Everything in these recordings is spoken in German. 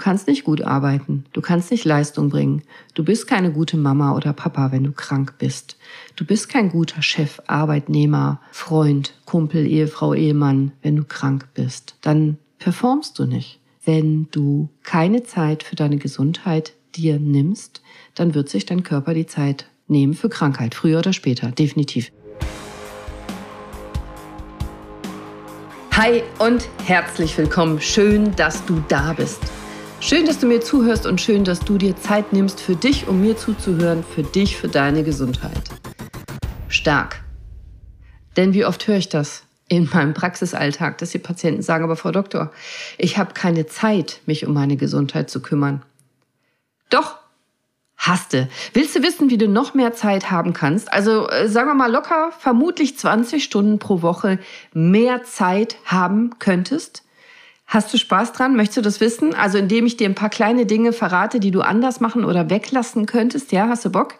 kannst nicht gut arbeiten. Du kannst nicht Leistung bringen. Du bist keine gute Mama oder Papa, wenn du krank bist. Du bist kein guter Chef, Arbeitnehmer, Freund, Kumpel, Ehefrau, Ehemann, wenn du krank bist. Dann performst du nicht. Wenn du keine Zeit für deine Gesundheit dir nimmst, dann wird sich dein Körper die Zeit nehmen für Krankheit, früher oder später, definitiv. Hi und herzlich willkommen. Schön, dass du da bist. Schön, dass du mir zuhörst und schön, dass du dir Zeit nimmst für dich, um mir zuzuhören, für dich, für deine Gesundheit. Stark. Denn wie oft höre ich das in meinem Praxisalltag, dass die Patienten sagen, aber Frau Doktor, ich habe keine Zeit, mich um meine Gesundheit zu kümmern. Doch, hasste. Willst du wissen, wie du noch mehr Zeit haben kannst? Also äh, sagen wir mal locker, vermutlich 20 Stunden pro Woche mehr Zeit haben könntest? Hast du Spaß dran? Möchtest du das wissen? Also indem ich dir ein paar kleine Dinge verrate, die du anders machen oder weglassen könntest. Ja, hast du Bock?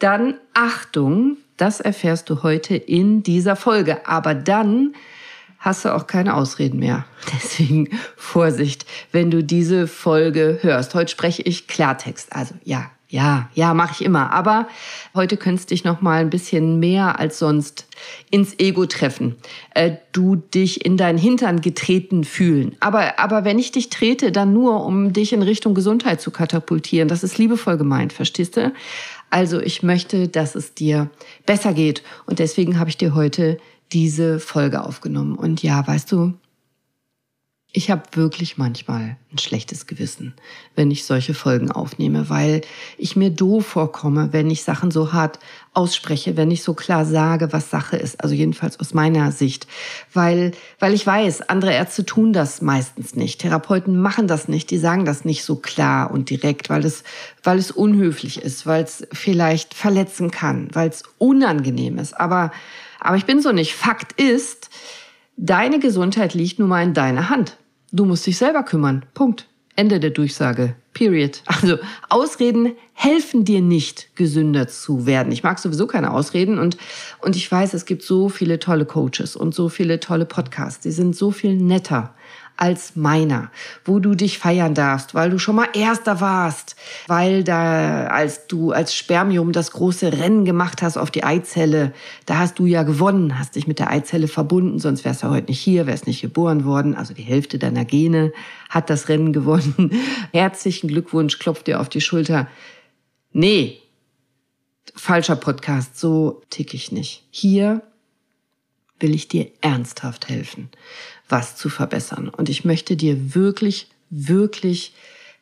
Dann Achtung, das erfährst du heute in dieser Folge. Aber dann hast du auch keine Ausreden mehr. Deswegen Vorsicht, wenn du diese Folge hörst. Heute spreche ich Klartext. Also ja, ja, ja, mache ich immer. Aber heute könntest dich noch mal ein bisschen mehr als sonst ins Ego treffen. Äh, du dich in deinen Hintern getreten fühlen. Aber, aber wenn ich dich trete, dann nur, um dich in Richtung Gesundheit zu katapultieren. Das ist liebevoll gemeint, verstehst du? Also ich möchte, dass es dir besser geht. Und deswegen habe ich dir heute diese Folge aufgenommen. Und ja, weißt du, ich habe wirklich manchmal ein schlechtes Gewissen, wenn ich solche Folgen aufnehme, weil ich mir doof vorkomme, wenn ich Sachen so hart ausspreche, wenn ich so klar sage, was Sache ist. Also jedenfalls aus meiner Sicht, weil weil ich weiß, andere Ärzte tun das meistens nicht. Therapeuten machen das nicht, die sagen das nicht so klar und direkt, weil es weil es unhöflich ist, weil es vielleicht verletzen kann, weil es unangenehm ist. Aber aber ich bin so nicht. Fakt ist, Deine Gesundheit liegt nun mal in deiner Hand. Du musst dich selber kümmern. Punkt. Ende der Durchsage. Period. Also Ausreden helfen dir nicht, gesünder zu werden. Ich mag sowieso keine Ausreden und, und ich weiß, es gibt so viele tolle Coaches und so viele tolle Podcasts. Die sind so viel netter als meiner, wo du dich feiern darfst, weil du schon mal Erster warst, weil da, als du als Spermium das große Rennen gemacht hast auf die Eizelle, da hast du ja gewonnen, hast dich mit der Eizelle verbunden, sonst wärst du heute nicht hier, wärst nicht geboren worden. Also die Hälfte deiner Gene hat das Rennen gewonnen. Herzlichen Glückwunsch, klopft dir auf die Schulter. Nee, falscher Podcast, so tick ich nicht. Hier will ich dir ernsthaft helfen was zu verbessern. Und ich möchte dir wirklich, wirklich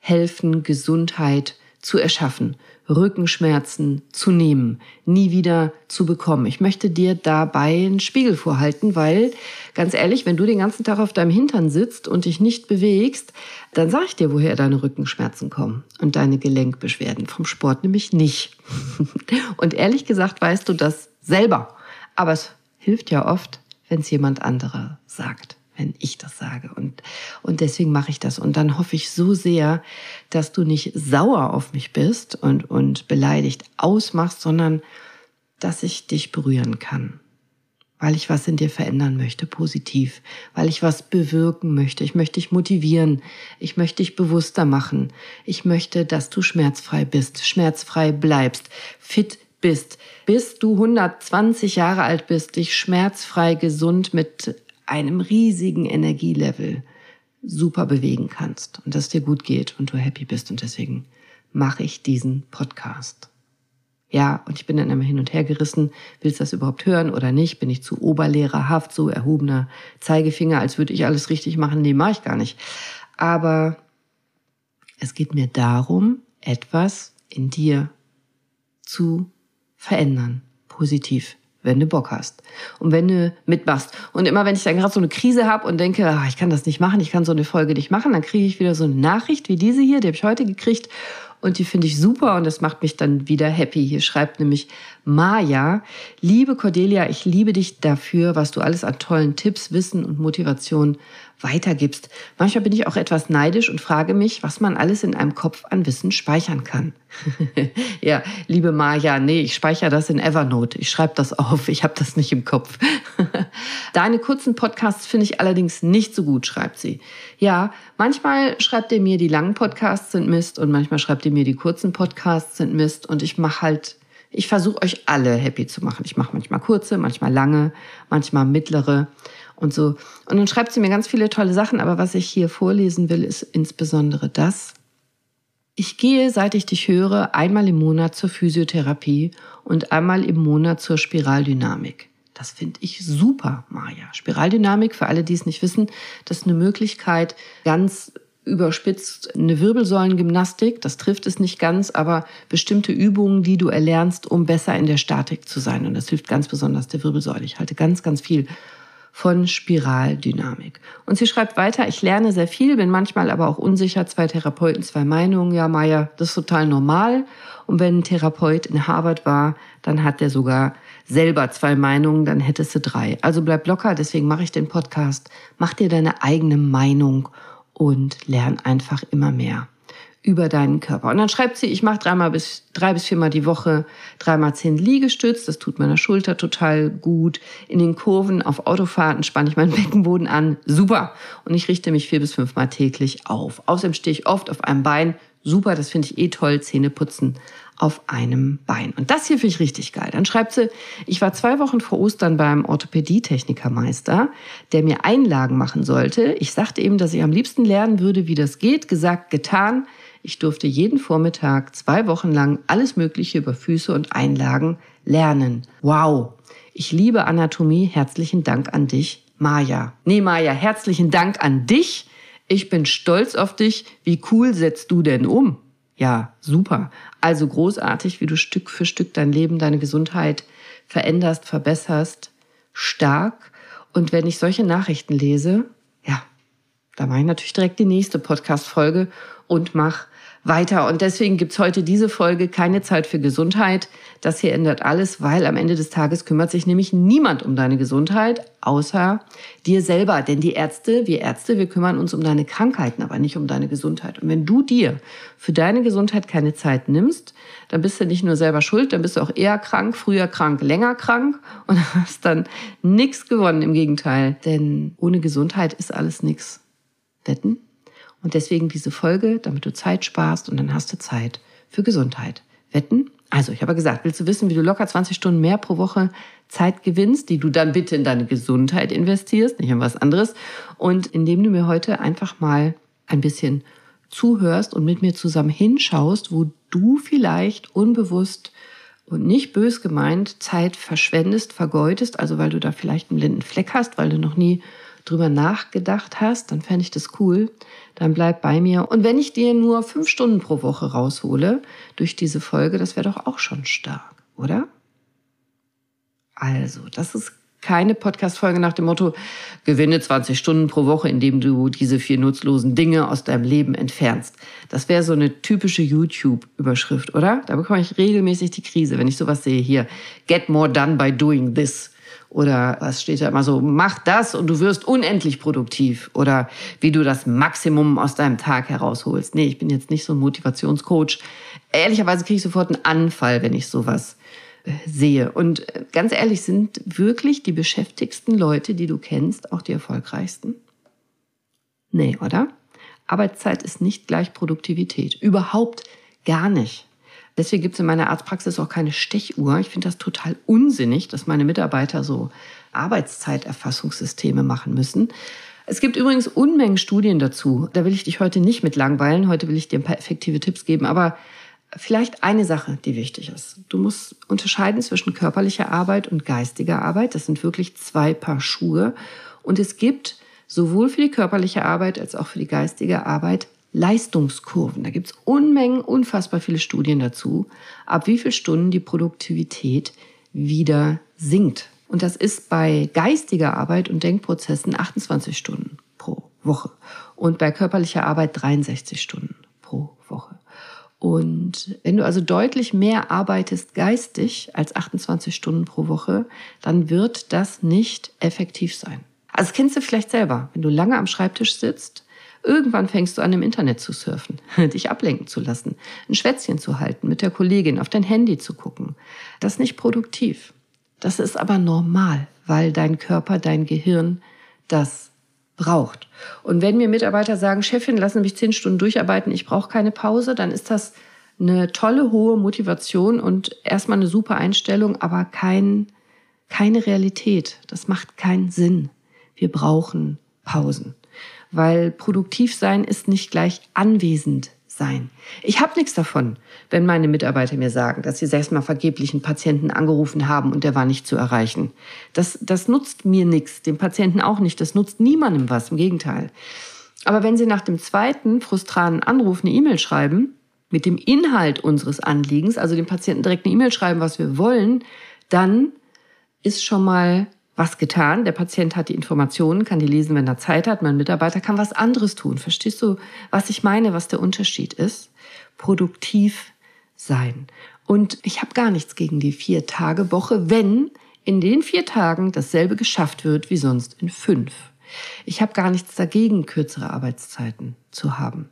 helfen, Gesundheit zu erschaffen, Rückenschmerzen zu nehmen, nie wieder zu bekommen. Ich möchte dir dabei einen Spiegel vorhalten, weil ganz ehrlich, wenn du den ganzen Tag auf deinem Hintern sitzt und dich nicht bewegst, dann sage ich dir, woher deine Rückenschmerzen kommen und deine Gelenkbeschwerden. Vom Sport nämlich nicht. Und ehrlich gesagt weißt du das selber. Aber es hilft ja oft, wenn es jemand anderer sagt wenn ich das sage. Und, und deswegen mache ich das. Und dann hoffe ich so sehr, dass du nicht sauer auf mich bist und, und beleidigt ausmachst, sondern dass ich dich berühren kann. Weil ich was in dir verändern möchte, positiv. Weil ich was bewirken möchte. Ich möchte dich motivieren. Ich möchte dich bewusster machen. Ich möchte, dass du schmerzfrei bist, schmerzfrei bleibst, fit bist, bis du 120 Jahre alt bist, dich schmerzfrei gesund mit einem riesigen Energielevel super bewegen kannst und dass dir gut geht und du happy bist. Und deswegen mache ich diesen Podcast. Ja, und ich bin dann immer hin und her gerissen. Willst du das überhaupt hören oder nicht? Bin ich zu oberlehrerhaft, so erhobener Zeigefinger, als würde ich alles richtig machen? Nee, mache ich gar nicht. Aber es geht mir darum, etwas in dir zu verändern, positiv wenn du Bock hast und wenn du mitmachst. Und immer wenn ich dann gerade so eine Krise habe und denke, ach, ich kann das nicht machen, ich kann so eine Folge nicht machen, dann kriege ich wieder so eine Nachricht wie diese hier, die habe ich heute gekriegt und die finde ich super und das macht mich dann wieder happy. Hier schreibt nämlich Maja, liebe Cordelia, ich liebe dich dafür, was du alles an tollen Tipps, Wissen und Motivation weitergibst. Manchmal bin ich auch etwas neidisch und frage mich, was man alles in einem Kopf an Wissen speichern kann. ja, liebe Maja, nee, ich speichere das in Evernote. Ich schreibe das auf. Ich habe das nicht im Kopf. Deine kurzen Podcasts finde ich allerdings nicht so gut, schreibt sie. Ja, manchmal schreibt ihr mir, die langen Podcasts sind Mist und manchmal schreibt ihr mir, die kurzen Podcasts sind Mist und ich mache halt, ich versuche euch alle happy zu machen. Ich mache manchmal kurze, manchmal lange, manchmal mittlere und so. Und dann schreibt sie mir ganz viele tolle Sachen, aber was ich hier vorlesen will, ist insbesondere das. Ich gehe, seit ich dich höre, einmal im Monat zur Physiotherapie und einmal im Monat zur Spiraldynamik. Das finde ich super, Maja. Spiraldynamik, für alle, die es nicht wissen, das ist eine Möglichkeit, ganz überspitzt eine Wirbelsäulengymnastik, das trifft es nicht ganz, aber bestimmte Übungen, die du erlernst, um besser in der Statik zu sein. Und das hilft ganz besonders der Wirbelsäule. Ich halte ganz, ganz viel von Spiraldynamik. Und sie schreibt weiter, ich lerne sehr viel, bin manchmal aber auch unsicher, zwei Therapeuten, zwei Meinungen. Ja, Maja, das ist total normal. Und wenn ein Therapeut in Harvard war, dann hat der sogar selber zwei Meinungen, dann hättest du drei. Also bleib locker, deswegen mache ich den Podcast. Mach dir deine eigene Meinung und lern einfach immer mehr über deinen Körper. Und dann schreibt sie, ich mache dreimal bis drei bis viermal die Woche dreimal zehn Liegestütz. Das tut meiner Schulter total gut. In den Kurven auf Autofahrten spanne ich meinen Beckenboden an. Super. Und ich richte mich vier bis fünfmal täglich auf. Außerdem stehe ich oft auf einem Bein. Super, das finde ich eh toll. Zähne putzen auf einem Bein. Und das hier finde ich richtig geil. Dann schreibt sie, ich war zwei Wochen vor Ostern beim Orthopädie-Technikermeister, der mir Einlagen machen sollte. Ich sagte ihm, dass ich am liebsten lernen würde, wie das geht. Gesagt, getan. Ich durfte jeden Vormittag zwei Wochen lang alles Mögliche über Füße und Einlagen lernen. Wow! Ich liebe Anatomie. Herzlichen Dank an dich, Maja. Nee, Maja, herzlichen Dank an dich. Ich bin stolz auf dich. Wie cool setzt du denn um? Ja, super. Also großartig, wie du Stück für Stück dein Leben, deine Gesundheit veränderst, verbesserst. Stark. Und wenn ich solche Nachrichten lese, ja, da mache ich natürlich direkt die nächste Podcast-Folge und mache weiter. Und deswegen gibt's heute diese Folge keine Zeit für Gesundheit. Das hier ändert alles, weil am Ende des Tages kümmert sich nämlich niemand um deine Gesundheit, außer dir selber. Denn die Ärzte, wir Ärzte, wir kümmern uns um deine Krankheiten, aber nicht um deine Gesundheit. Und wenn du dir für deine Gesundheit keine Zeit nimmst, dann bist du nicht nur selber schuld, dann bist du auch eher krank, früher krank, länger krank und hast dann nichts gewonnen. Im Gegenteil. Denn ohne Gesundheit ist alles nichts. Wetten? Und deswegen diese Folge, damit du Zeit sparst und dann hast du Zeit für Gesundheit. Wetten? Also, ich habe gesagt, willst du wissen, wie du locker 20 Stunden mehr pro Woche Zeit gewinnst, die du dann bitte in deine Gesundheit investierst, nicht in was anderes. Und indem du mir heute einfach mal ein bisschen zuhörst und mit mir zusammen hinschaust, wo du vielleicht unbewusst und nicht bös gemeint Zeit verschwendest, vergeudest, also weil du da vielleicht einen blinden Fleck hast, weil du noch nie drüber nachgedacht hast, dann fände ich das cool. Dann bleib bei mir. Und wenn ich dir nur fünf Stunden pro Woche raushole durch diese Folge, das wäre doch auch schon stark, oder? Also, das ist keine Podcast-Folge nach dem Motto, gewinne 20 Stunden pro Woche, indem du diese vier nutzlosen Dinge aus deinem Leben entfernst. Das wäre so eine typische YouTube-Überschrift, oder? Da bekomme ich regelmäßig die Krise, wenn ich sowas sehe hier. Get more done by doing this. Oder was steht da immer so, mach das und du wirst unendlich produktiv. Oder wie du das Maximum aus deinem Tag herausholst. Nee, ich bin jetzt nicht so ein Motivationscoach. Ehrlicherweise kriege ich sofort einen Anfall, wenn ich sowas äh, sehe. Und äh, ganz ehrlich, sind wirklich die beschäftigsten Leute, die du kennst, auch die erfolgreichsten? Nee, oder? Arbeitszeit ist nicht gleich Produktivität. Überhaupt gar nicht. Deswegen gibt es in meiner Arztpraxis auch keine Stechuhr. Ich finde das total unsinnig, dass meine Mitarbeiter so Arbeitszeiterfassungssysteme machen müssen. Es gibt übrigens Unmengen Studien dazu. Da will ich dich heute nicht mit langweilen. Heute will ich dir ein paar effektive Tipps geben. Aber vielleicht eine Sache, die wichtig ist. Du musst unterscheiden zwischen körperlicher Arbeit und geistiger Arbeit. Das sind wirklich zwei Paar Schuhe. Und es gibt sowohl für die körperliche Arbeit als auch für die geistige Arbeit Leistungskurven. Da gibt es Unmengen, unfassbar viele Studien dazu, ab wie viel Stunden die Produktivität wieder sinkt. Und das ist bei geistiger Arbeit und Denkprozessen 28 Stunden pro Woche und bei körperlicher Arbeit 63 Stunden pro Woche. Und wenn du also deutlich mehr arbeitest geistig als 28 Stunden pro Woche, dann wird das nicht effektiv sein. Also kennst du vielleicht selber, wenn du lange am Schreibtisch sitzt Irgendwann fängst du an, im Internet zu surfen, dich ablenken zu lassen, ein Schwätzchen zu halten, mit der Kollegin auf dein Handy zu gucken. Das ist nicht produktiv. Das ist aber normal, weil dein Körper, dein Gehirn das braucht. Und wenn mir Mitarbeiter sagen, Chefin, lassen mich zehn Stunden durcharbeiten, ich brauche keine Pause, dann ist das eine tolle, hohe Motivation und erstmal eine super Einstellung, aber kein, keine Realität. Das macht keinen Sinn. Wir brauchen Pausen, weil produktiv sein ist nicht gleich anwesend sein. Ich habe nichts davon, wenn meine Mitarbeiter mir sagen, dass sie sechsmal vergeblich einen Patienten angerufen haben und der war nicht zu erreichen. Das, das nutzt mir nichts, dem Patienten auch nicht. Das nutzt niemandem was, im Gegenteil. Aber wenn Sie nach dem zweiten frustranen Anruf eine E-Mail schreiben, mit dem Inhalt unseres Anliegens, also dem Patienten direkt eine E-Mail schreiben, was wir wollen, dann ist schon mal was getan. Der Patient hat die Informationen, kann die lesen, wenn er Zeit hat. Mein Mitarbeiter kann was anderes tun. Verstehst du, was ich meine, was der Unterschied ist? Produktiv sein. Und ich habe gar nichts gegen die Vier-Tage-Woche, wenn in den vier Tagen dasselbe geschafft wird wie sonst in fünf. Ich habe gar nichts dagegen, kürzere Arbeitszeiten zu haben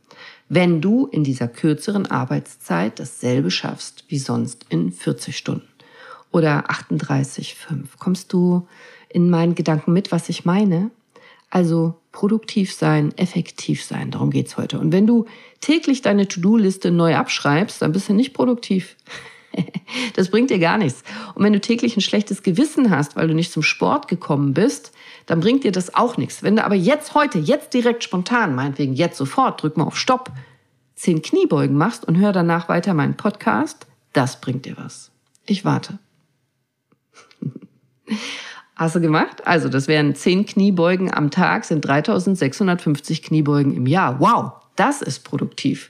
wenn du in dieser kürzeren Arbeitszeit dasselbe schaffst wie sonst in 40 Stunden oder 38,5. Kommst du in meinen Gedanken mit, was ich meine? Also produktiv sein, effektiv sein, darum geht's heute. Und wenn du täglich deine To-Do-Liste neu abschreibst, dann bist du nicht produktiv. das bringt dir gar nichts. Und wenn du täglich ein schlechtes Gewissen hast, weil du nicht zum Sport gekommen bist, dann bringt dir das auch nichts. Wenn du aber jetzt heute, jetzt direkt spontan, meinetwegen jetzt sofort, drück mal auf Stopp, zehn Kniebeugen machst und hör danach weiter meinen Podcast, das bringt dir was. Ich warte. Hast du gemacht? Also, das wären zehn Kniebeugen am Tag, sind 3650 Kniebeugen im Jahr. Wow, das ist produktiv.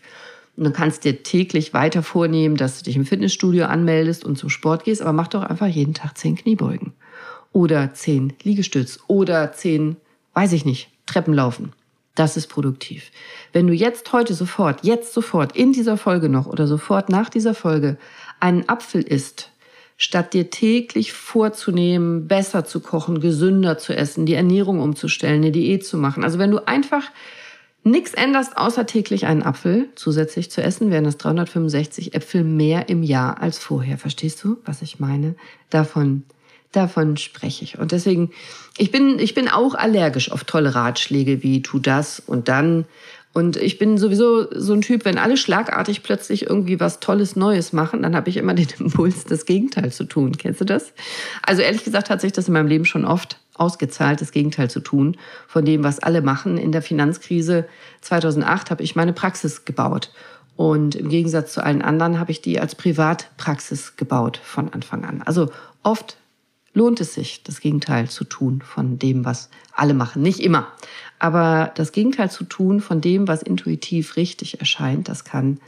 Und du kannst dir täglich weiter vornehmen, dass du dich im Fitnessstudio anmeldest und zum Sport gehst, aber mach doch einfach jeden Tag zehn Kniebeugen oder zehn Liegestütz oder zehn, weiß ich nicht, Treppen laufen. Das ist produktiv. Wenn du jetzt heute sofort, jetzt sofort in dieser Folge noch oder sofort nach dieser Folge einen Apfel isst, statt dir täglich vorzunehmen, besser zu kochen, gesünder zu essen, die Ernährung umzustellen, eine Diät zu machen. Also wenn du einfach nichts änderst, außer täglich einen Apfel zusätzlich zu essen, wären das 365 Äpfel mehr im Jahr als vorher. Verstehst du, was ich meine? Davon davon spreche ich. Und deswegen, ich bin, ich bin auch allergisch auf tolle Ratschläge wie tu das und dann. Und ich bin sowieso so ein Typ, wenn alle schlagartig plötzlich irgendwie was Tolles Neues machen, dann habe ich immer den Impuls, das Gegenteil zu tun. Kennst du das? Also ehrlich gesagt hat sich das in meinem Leben schon oft ausgezahlt, das Gegenteil zu tun von dem, was alle machen. In der Finanzkrise 2008 habe ich meine Praxis gebaut. Und im Gegensatz zu allen anderen habe ich die als Privatpraxis gebaut von Anfang an. Also oft lohnt es sich, das Gegenteil zu tun von dem, was alle machen. Nicht immer. Aber das Gegenteil zu tun von dem, was intuitiv richtig erscheint, das kann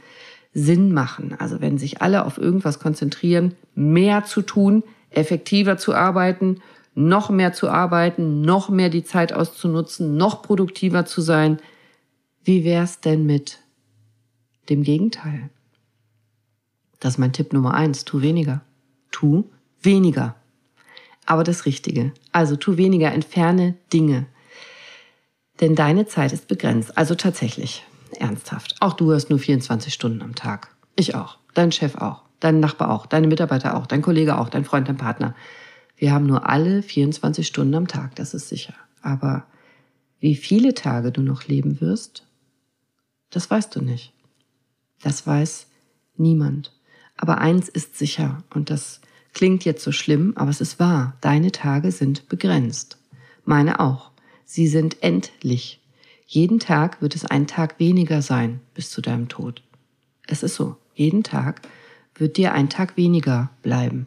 Sinn machen. Also wenn sich alle auf irgendwas konzentrieren, mehr zu tun, effektiver zu arbeiten, noch mehr zu arbeiten, noch mehr die Zeit auszunutzen, noch produktiver zu sein, wie wär's denn mit dem Gegenteil? Das ist mein Tipp Nummer eins. Tu weniger. Tu weniger aber das Richtige. Also tu weniger, entferne Dinge. Denn deine Zeit ist begrenzt. Also tatsächlich, ernsthaft. Auch du hast nur 24 Stunden am Tag. Ich auch. Dein Chef auch. Dein Nachbar auch. Deine Mitarbeiter auch. Dein Kollege auch. Dein Freund, dein Partner. Wir haben nur alle 24 Stunden am Tag, das ist sicher. Aber wie viele Tage du noch leben wirst, das weißt du nicht. Das weiß niemand. Aber eins ist sicher, und das Klingt jetzt so schlimm, aber es ist wahr. Deine Tage sind begrenzt. Meine auch. Sie sind endlich. Jeden Tag wird es ein Tag weniger sein bis zu deinem Tod. Es ist so. Jeden Tag wird dir ein Tag weniger bleiben.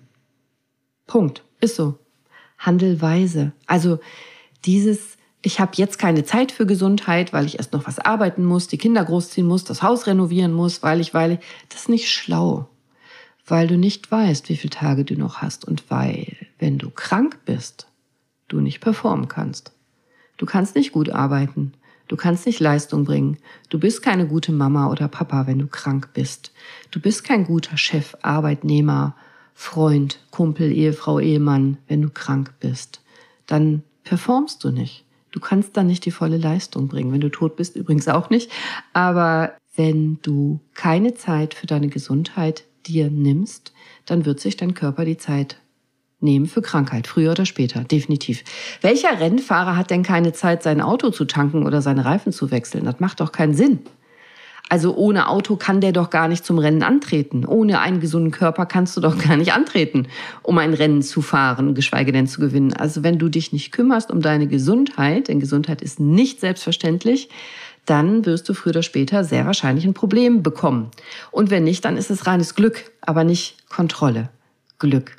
Punkt. Ist so. Handel weise. Also dieses, ich habe jetzt keine Zeit für Gesundheit, weil ich erst noch was arbeiten muss, die Kinder großziehen muss, das Haus renovieren muss, weil ich, weil ich, das ist nicht schlau weil du nicht weißt, wie viele Tage du noch hast und weil, wenn du krank bist, du nicht performen kannst. Du kannst nicht gut arbeiten. Du kannst nicht Leistung bringen. Du bist keine gute Mama oder Papa, wenn du krank bist. Du bist kein guter Chef, Arbeitnehmer, Freund, Kumpel, Ehefrau, Ehemann, wenn du krank bist. Dann performst du nicht. Du kannst dann nicht die volle Leistung bringen. Wenn du tot bist, übrigens auch nicht. Aber wenn du keine Zeit für deine Gesundheit dir nimmst, dann wird sich dein Körper die Zeit nehmen für Krankheit, früher oder später, definitiv. Welcher Rennfahrer hat denn keine Zeit, sein Auto zu tanken oder seine Reifen zu wechseln? Das macht doch keinen Sinn. Also ohne Auto kann der doch gar nicht zum Rennen antreten. Ohne einen gesunden Körper kannst du doch gar nicht antreten, um ein Rennen zu fahren, geschweige denn zu gewinnen. Also wenn du dich nicht kümmerst um deine Gesundheit, denn Gesundheit ist nicht selbstverständlich, dann wirst du früher oder später sehr wahrscheinlich ein Problem bekommen. Und wenn nicht, dann ist es reines Glück, aber nicht Kontrolle. Glück.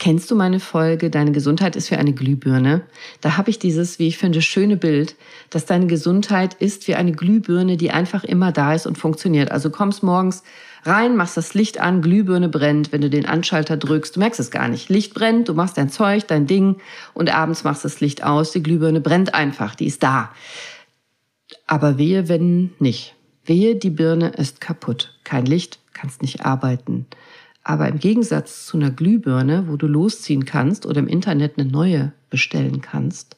Kennst du meine Folge Deine Gesundheit ist wie eine Glühbirne? Da habe ich dieses, wie ich finde, schöne Bild, dass deine Gesundheit ist wie eine Glühbirne, die einfach immer da ist und funktioniert. Also kommst morgens rein, machst das Licht an, Glühbirne brennt, wenn du den Anschalter drückst, du merkst es gar nicht. Licht brennt, du machst dein Zeug, dein Ding und abends machst das Licht aus, die Glühbirne brennt einfach, die ist da. Aber wehe, wenn nicht. Wehe, die Birne ist kaputt. Kein Licht, kannst nicht arbeiten. Aber im Gegensatz zu einer Glühbirne, wo du losziehen kannst oder im Internet eine neue bestellen kannst,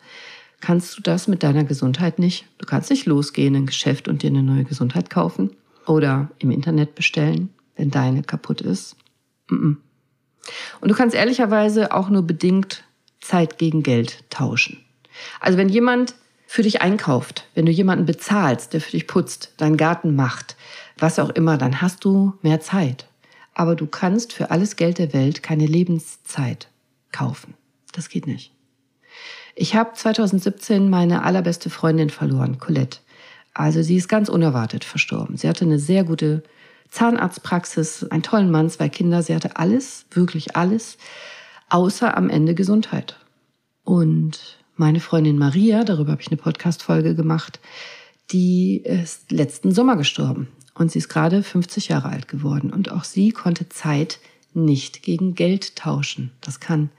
kannst du das mit deiner Gesundheit nicht. Du kannst nicht losgehen in ein Geschäft und dir eine neue Gesundheit kaufen oder im Internet bestellen, wenn deine kaputt ist. Und du kannst ehrlicherweise auch nur bedingt Zeit gegen Geld tauschen. Also wenn jemand für dich einkauft, wenn du jemanden bezahlst, der für dich putzt, deinen Garten macht, was auch immer, dann hast du mehr Zeit aber du kannst für alles Geld der Welt keine Lebenszeit kaufen. Das geht nicht. Ich habe 2017 meine allerbeste Freundin verloren, Colette. Also sie ist ganz unerwartet verstorben. Sie hatte eine sehr gute Zahnarztpraxis, einen tollen Mann, zwei Kinder. Sie hatte alles, wirklich alles, außer am Ende Gesundheit. Und meine Freundin Maria, darüber habe ich eine Podcast-Folge gemacht, die ist letzten Sommer gestorben. Und sie ist gerade 50 Jahre alt geworden. Und auch sie konnte Zeit nicht gegen Geld tauschen. Das kann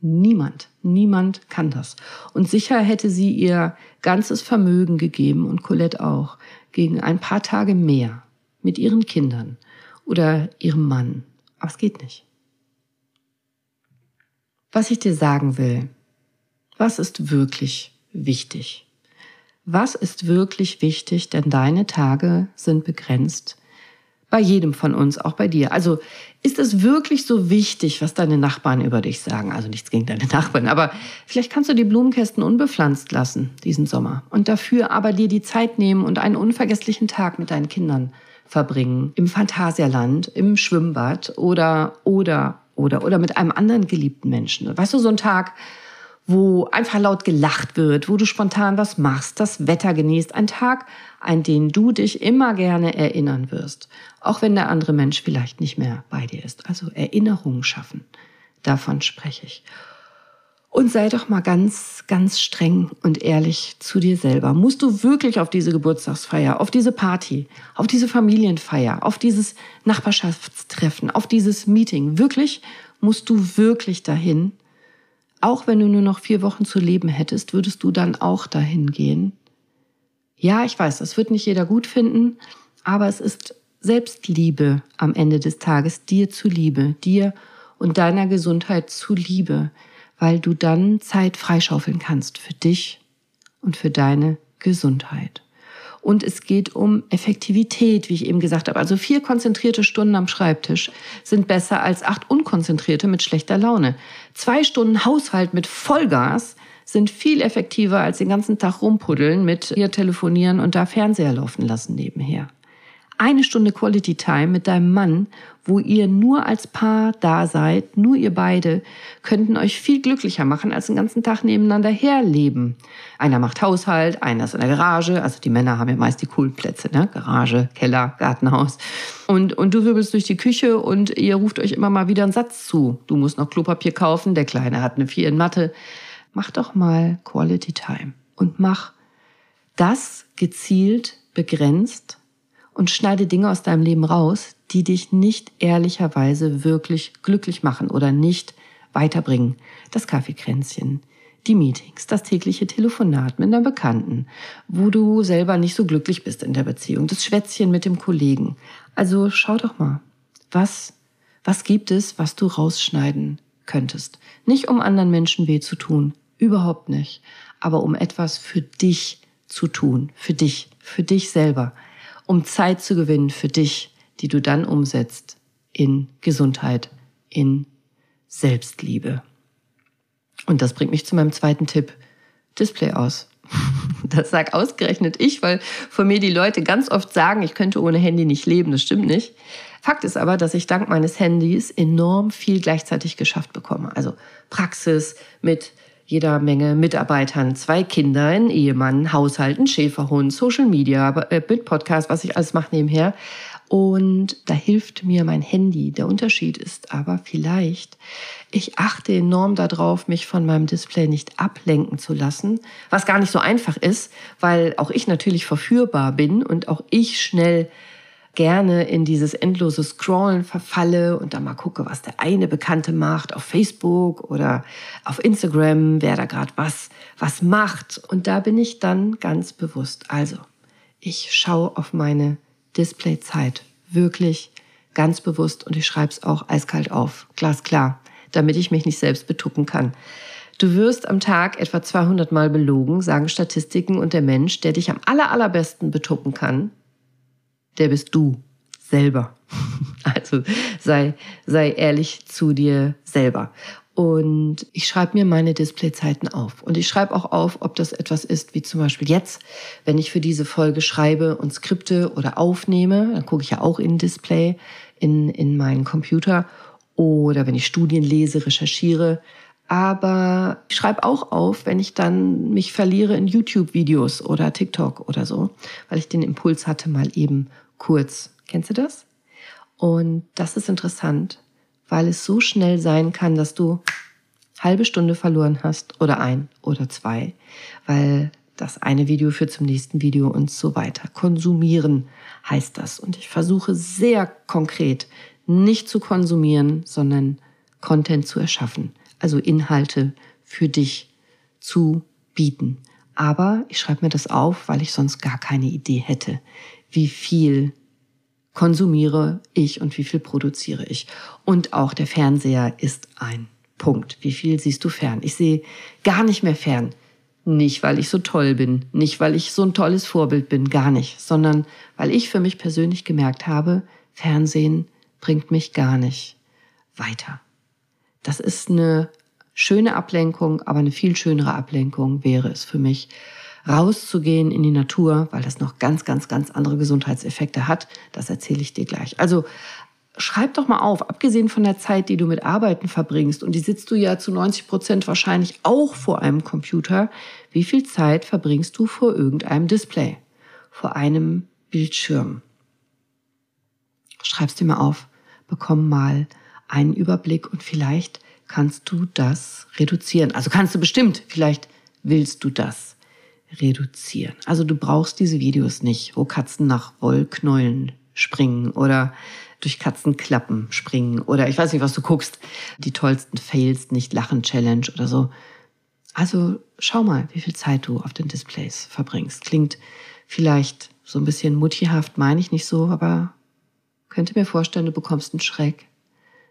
niemand. Niemand kann das. Und sicher hätte sie ihr ganzes Vermögen gegeben und Colette auch gegen ein paar Tage mehr mit ihren Kindern oder ihrem Mann. Aber es geht nicht. Was ich dir sagen will, was ist wirklich wichtig? Was ist wirklich wichtig, denn deine Tage sind begrenzt. Bei jedem von uns, auch bei dir. Also ist es wirklich so wichtig, was deine Nachbarn über dich sagen? Also nichts gegen deine Nachbarn, aber vielleicht kannst du die Blumenkästen unbepflanzt lassen diesen Sommer und dafür aber dir die Zeit nehmen und einen unvergesslichen Tag mit deinen Kindern verbringen. Im Phantasialand, im Schwimmbad oder, oder, oder, oder mit einem anderen geliebten Menschen. Weißt du, so ein Tag, wo einfach laut gelacht wird, wo du spontan was machst, das Wetter genießt. Ein Tag, an den du dich immer gerne erinnern wirst, auch wenn der andere Mensch vielleicht nicht mehr bei dir ist. Also Erinnerungen schaffen, davon spreche ich. Und sei doch mal ganz, ganz streng und ehrlich zu dir selber. Musst du wirklich auf diese Geburtstagsfeier, auf diese Party, auf diese Familienfeier, auf dieses Nachbarschaftstreffen, auf dieses Meeting, wirklich, musst du wirklich dahin? Auch wenn du nur noch vier Wochen zu leben hättest, würdest du dann auch dahin gehen? Ja, ich weiß, das wird nicht jeder gut finden, aber es ist Selbstliebe am Ende des Tages, dir zuliebe, dir und deiner Gesundheit zuliebe, weil du dann Zeit freischaufeln kannst für dich und für deine Gesundheit. Und es geht um Effektivität, wie ich eben gesagt habe. Also vier konzentrierte Stunden am Schreibtisch sind besser als acht unkonzentrierte mit schlechter Laune. Zwei Stunden Haushalt mit Vollgas sind viel effektiver als den ganzen Tag rumpuddeln mit ihr telefonieren und da Fernseher laufen lassen nebenher eine Stunde Quality Time mit deinem Mann, wo ihr nur als Paar da seid, nur ihr beide, könnten euch viel glücklicher machen, als den ganzen Tag nebeneinander herleben. Einer macht Haushalt, einer ist in der Garage, also die Männer haben ja meist die coolen Plätze, ne? Garage, Keller, Gartenhaus. Und, und du wirbelst durch die Küche und ihr ruft euch immer mal wieder einen Satz zu. Du musst noch Klopapier kaufen, der Kleine hat eine Vier in Mathe. Mach doch mal Quality Time und mach das gezielt begrenzt und schneide Dinge aus deinem Leben raus, die dich nicht ehrlicherweise wirklich glücklich machen oder nicht weiterbringen. Das Kaffeekränzchen, die Meetings, das tägliche Telefonat mit einer Bekannten, wo du selber nicht so glücklich bist in der Beziehung, das Schwätzchen mit dem Kollegen. Also schau doch mal, was, was gibt es, was du rausschneiden könntest? Nicht um anderen Menschen weh zu tun, überhaupt nicht, aber um etwas für dich zu tun, für dich, für dich selber um Zeit zu gewinnen für dich, die du dann umsetzt in Gesundheit, in Selbstliebe. Und das bringt mich zu meinem zweiten Tipp. Display aus. Das sag ausgerechnet ich, weil von mir die Leute ganz oft sagen, ich könnte ohne Handy nicht leben. Das stimmt nicht. Fakt ist aber, dass ich dank meines Handys enorm viel gleichzeitig geschafft bekomme. Also Praxis mit jeder Menge Mitarbeitern, zwei Kinder, ein Ehemann, Haushalt, ein Schäferhund, Social Media, äh, mit Podcast, was ich alles mache nebenher. Und da hilft mir mein Handy. Der Unterschied ist aber vielleicht, ich achte enorm darauf, mich von meinem Display nicht ablenken zu lassen, was gar nicht so einfach ist, weil auch ich natürlich verführbar bin und auch ich schnell gerne in dieses endlose Scrollen verfalle und dann mal gucke, was der eine Bekannte macht auf Facebook oder auf Instagram, wer da gerade was, was macht. Und da bin ich dann ganz bewusst. Also, ich schaue auf meine Displayzeit wirklich ganz bewusst und ich schreibe es auch eiskalt auf, glasklar, damit ich mich nicht selbst betuppen kann. Du wirst am Tag etwa 200 Mal belogen, sagen Statistiken, und der Mensch, der dich am aller, allerbesten betuppen kann, der bist du selber. Also sei, sei ehrlich zu dir selber. Und ich schreibe mir meine Displayzeiten auf. Und ich schreibe auch auf, ob das etwas ist, wie zum Beispiel jetzt, wenn ich für diese Folge schreibe und skripte oder aufnehme, dann gucke ich ja auch in Display, in, in meinen Computer. Oder wenn ich Studien lese, recherchiere. Aber ich schreibe auch auf, wenn ich dann mich verliere in YouTube-Videos oder TikTok oder so, weil ich den Impuls hatte, mal eben kurz. Kennst du das? Und das ist interessant, weil es so schnell sein kann, dass du halbe Stunde verloren hast oder ein oder zwei, weil das eine Video führt zum nächsten Video und so weiter. Konsumieren heißt das. Und ich versuche sehr konkret nicht zu konsumieren, sondern Content zu erschaffen. Also Inhalte für dich zu bieten. Aber ich schreibe mir das auf, weil ich sonst gar keine Idee hätte wie viel konsumiere ich und wie viel produziere ich. Und auch der Fernseher ist ein Punkt. Wie viel siehst du fern? Ich sehe gar nicht mehr fern. Nicht, weil ich so toll bin, nicht, weil ich so ein tolles Vorbild bin, gar nicht, sondern weil ich für mich persönlich gemerkt habe, Fernsehen bringt mich gar nicht weiter. Das ist eine schöne Ablenkung, aber eine viel schönere Ablenkung wäre es für mich, rauszugehen in die Natur, weil das noch ganz, ganz, ganz andere Gesundheitseffekte hat. Das erzähle ich dir gleich. Also schreib doch mal auf, abgesehen von der Zeit, die du mit Arbeiten verbringst, und die sitzt du ja zu 90 Prozent wahrscheinlich auch vor einem Computer, wie viel Zeit verbringst du vor irgendeinem Display, vor einem Bildschirm? Schreib's dir mal auf, bekomm mal einen Überblick und vielleicht kannst du das reduzieren. Also kannst du bestimmt, vielleicht willst du das reduzieren. Also du brauchst diese Videos nicht, wo Katzen nach Wollknäulen springen oder durch Katzenklappen springen oder ich weiß nicht, was du guckst, die tollsten Fails nicht lachen Challenge oder so. Also schau mal, wie viel Zeit du auf den Displays verbringst. Klingt vielleicht so ein bisschen muttihaft, meine ich nicht so, aber könnte mir vorstellen, du bekommst einen Schreck,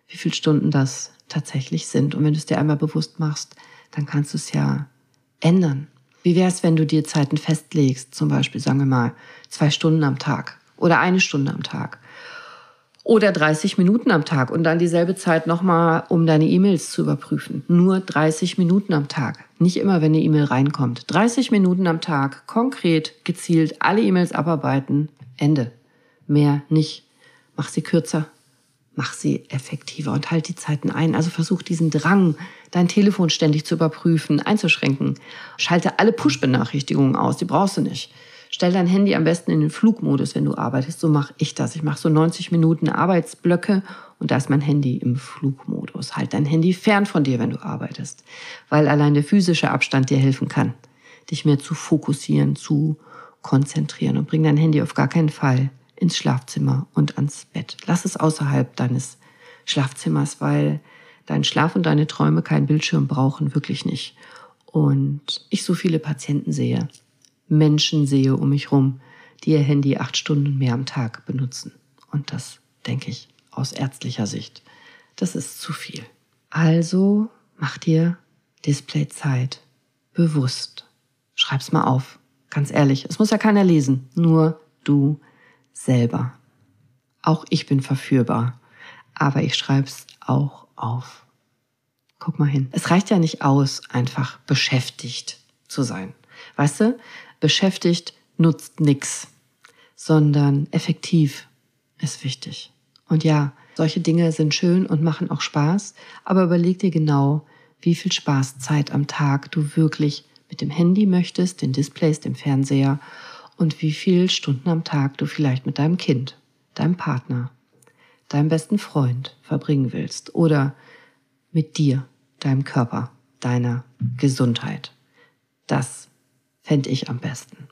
wie viele Stunden das tatsächlich sind. Und wenn du es dir einmal bewusst machst, dann kannst du es ja ändern. Wie wäre es, wenn du dir Zeiten festlegst, zum Beispiel, sagen wir mal, zwei Stunden am Tag oder eine Stunde am Tag oder 30 Minuten am Tag und dann dieselbe Zeit nochmal, um deine E-Mails zu überprüfen. Nur 30 Minuten am Tag. Nicht immer, wenn eine E-Mail reinkommt. 30 Minuten am Tag, konkret, gezielt, alle E-Mails abarbeiten. Ende. Mehr nicht. Mach sie kürzer, mach sie effektiver und halt die Zeiten ein. Also versuch diesen Drang, dein Telefon ständig zu überprüfen, einzuschränken. Schalte alle Push-Benachrichtigungen aus, die brauchst du nicht. Stell dein Handy am besten in den Flugmodus, wenn du arbeitest. So mache ich das. Ich mache so 90 Minuten Arbeitsblöcke und da ist mein Handy im Flugmodus. Halt dein Handy fern von dir, wenn du arbeitest, weil allein der physische Abstand dir helfen kann, dich mehr zu fokussieren, zu konzentrieren und bring dein Handy auf gar keinen Fall ins Schlafzimmer und ans Bett. Lass es außerhalb deines Schlafzimmers, weil dein Schlaf und deine Träume keinen Bildschirm brauchen, wirklich nicht. Und ich so viele Patienten sehe, Menschen sehe um mich rum, die ihr Handy acht Stunden mehr am Tag benutzen. Und das denke ich aus ärztlicher Sicht. Das ist zu viel. Also mach dir Displayzeit bewusst. Schreib's mal auf. Ganz ehrlich, es muss ja keiner lesen, nur du selber. Auch ich bin verführbar, aber ich schreibe es auch auf. Guck mal hin. Es reicht ja nicht aus, einfach beschäftigt zu sein. Weißt du, beschäftigt nutzt nix, sondern effektiv ist wichtig. Und ja, solche Dinge sind schön und machen auch Spaß, aber überleg dir genau, wie viel Spaßzeit am Tag du wirklich mit dem Handy möchtest, den Displays, dem Fernseher und wie viel Stunden am Tag du vielleicht mit deinem Kind, deinem Partner, deinem besten Freund verbringen willst oder mit dir, deinem Körper, deiner Gesundheit. Das fände ich am besten.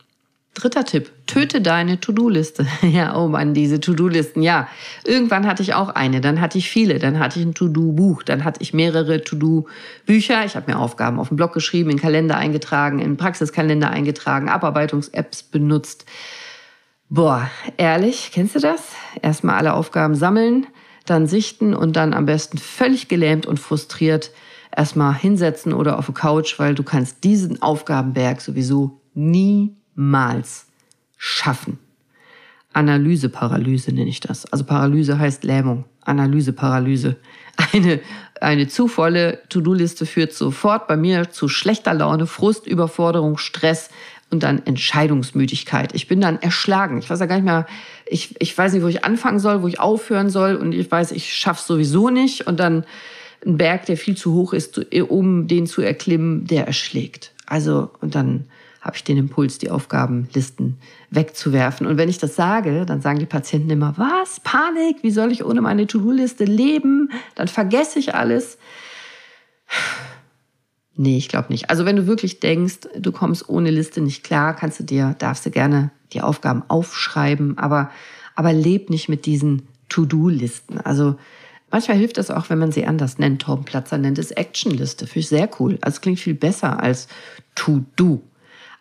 Dritter Tipp, töte deine To-Do-Liste. Ja, oh Mann, diese To-Do-Listen. Ja, irgendwann hatte ich auch eine, dann hatte ich viele, dann hatte ich ein To-Do-Buch, dann hatte ich mehrere To-Do-Bücher. Ich habe mir Aufgaben auf dem Blog geschrieben, in Kalender eingetragen, in Praxiskalender eingetragen, Abarbeitungs-Apps benutzt. Boah, ehrlich, kennst du das? Erstmal alle Aufgaben sammeln, dann sichten und dann am besten völlig gelähmt und frustriert erstmal hinsetzen oder auf der Couch, weil du kannst diesen Aufgabenberg sowieso niemals schaffen. Analyseparalyse nenne ich das. Also Paralyse heißt Lähmung. Analyseparalyse. Eine, eine zu volle To-Do-Liste führt sofort bei mir zu schlechter Laune, Frust, Überforderung, Stress und dann Entscheidungsmüdigkeit. Ich bin dann erschlagen. Ich weiß ja gar nicht mehr, ich, ich weiß nicht, wo ich anfangen soll, wo ich aufhören soll und ich weiß, ich schaff's sowieso nicht und dann ein Berg, der viel zu hoch ist, um den zu erklimmen, der erschlägt. Also, und dann habe ich den Impuls, die Aufgabenlisten wegzuwerfen. Und wenn ich das sage, dann sagen die Patienten immer, was? Panik? Wie soll ich ohne meine To-Do-Liste leben? Dann vergesse ich alles. Nee, ich glaube nicht. Also wenn du wirklich denkst, du kommst ohne Liste nicht klar, kannst du dir, darfst du gerne die Aufgaben aufschreiben, aber, aber leb nicht mit diesen To-Do-Listen. Also Manchmal hilft es auch, wenn man sie anders nennt. Torben Platzer nennt es Actionliste. Finde ich sehr cool. Also klingt viel besser als To-Do.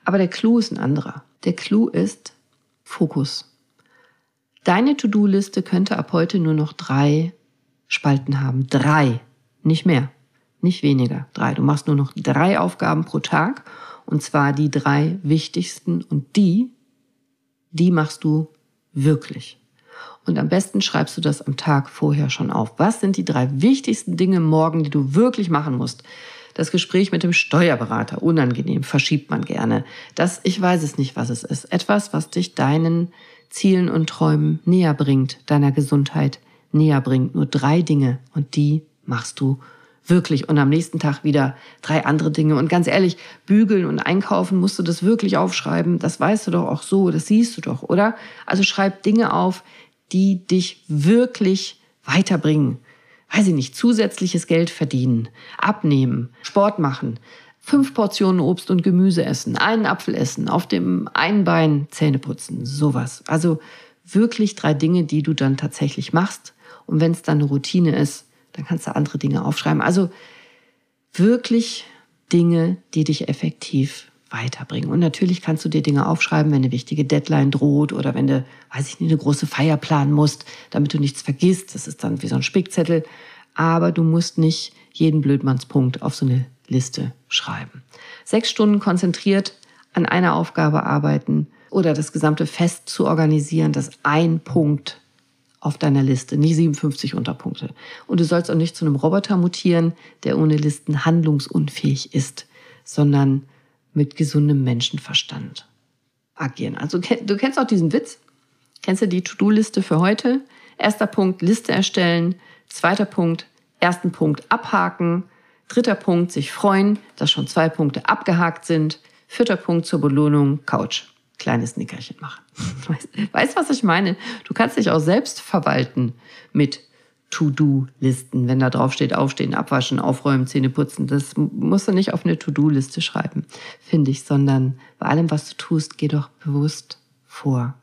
Aber der Clou ist ein anderer. Der Clou ist Fokus. Deine To-Do-Liste könnte ab heute nur noch drei Spalten haben. Drei. Nicht mehr. Nicht weniger. Drei. Du machst nur noch drei Aufgaben pro Tag. Und zwar die drei wichtigsten. Und die, die machst du wirklich. Und am besten schreibst du das am Tag vorher schon auf. Was sind die drei wichtigsten Dinge morgen, die du wirklich machen musst? Das Gespräch mit dem Steuerberater, unangenehm, verschiebt man gerne. Das, ich weiß es nicht, was es ist. Etwas, was dich deinen Zielen und Träumen näher bringt, deiner Gesundheit näher bringt. Nur drei Dinge und die machst du wirklich. Und am nächsten Tag wieder drei andere Dinge. Und ganz ehrlich, bügeln und einkaufen musst du das wirklich aufschreiben. Das weißt du doch auch so, das siehst du doch, oder? Also schreib Dinge auf, die dich wirklich weiterbringen. Weiß ich nicht, zusätzliches Geld verdienen, abnehmen, Sport machen, fünf Portionen Obst und Gemüse essen, einen Apfel essen, auf dem einen Bein Zähne putzen, sowas. Also wirklich drei Dinge, die du dann tatsächlich machst. Und wenn es dann eine Routine ist, dann kannst du andere Dinge aufschreiben. Also wirklich Dinge, die dich effektiv weiterbringen. Und natürlich kannst du dir Dinge aufschreiben, wenn eine wichtige Deadline droht oder wenn du, weiß ich nicht, eine große Feier planen musst, damit du nichts vergisst. Das ist dann wie so ein Spickzettel. Aber du musst nicht jeden Blödmannspunkt auf so eine Liste schreiben. Sechs Stunden konzentriert an einer Aufgabe arbeiten oder das gesamte Fest zu organisieren, das ein Punkt auf deiner Liste, nicht 57 Unterpunkte. Und du sollst auch nicht zu einem Roboter mutieren, der ohne Listen handlungsunfähig ist, sondern mit gesundem Menschenverstand agieren. Also du kennst auch diesen Witz. Kennst du die To-Do-Liste für heute? Erster Punkt, Liste erstellen. Zweiter Punkt, ersten Punkt abhaken. Dritter Punkt, sich freuen, dass schon zwei Punkte abgehakt sind. Vierter Punkt zur Belohnung, Couch. Kleines Nickerchen machen. Weißt du, was ich meine? Du kannst dich auch selbst verwalten mit To-Do-Listen. Wenn da drauf steht, aufstehen, abwaschen, aufräumen, Zähne putzen, das musst du nicht auf eine To-Do-Liste schreiben, finde ich, sondern bei allem, was du tust, geh doch bewusst vor.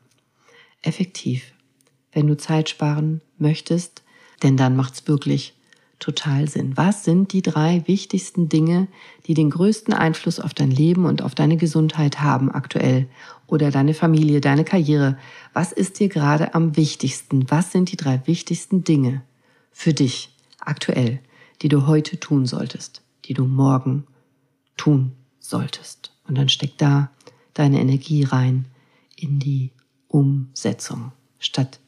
Effektiv. Wenn du Zeit sparen möchtest, denn dann macht's wirklich total Sinn. Was sind die drei wichtigsten Dinge, die den größten Einfluss auf dein Leben und auf deine Gesundheit haben aktuell oder deine Familie, deine Karriere? Was ist dir gerade am wichtigsten? Was sind die drei wichtigsten Dinge? für dich aktuell, die du heute tun solltest, die du morgen tun solltest. Und dann steckt da deine Energie rein in die Umsetzung statt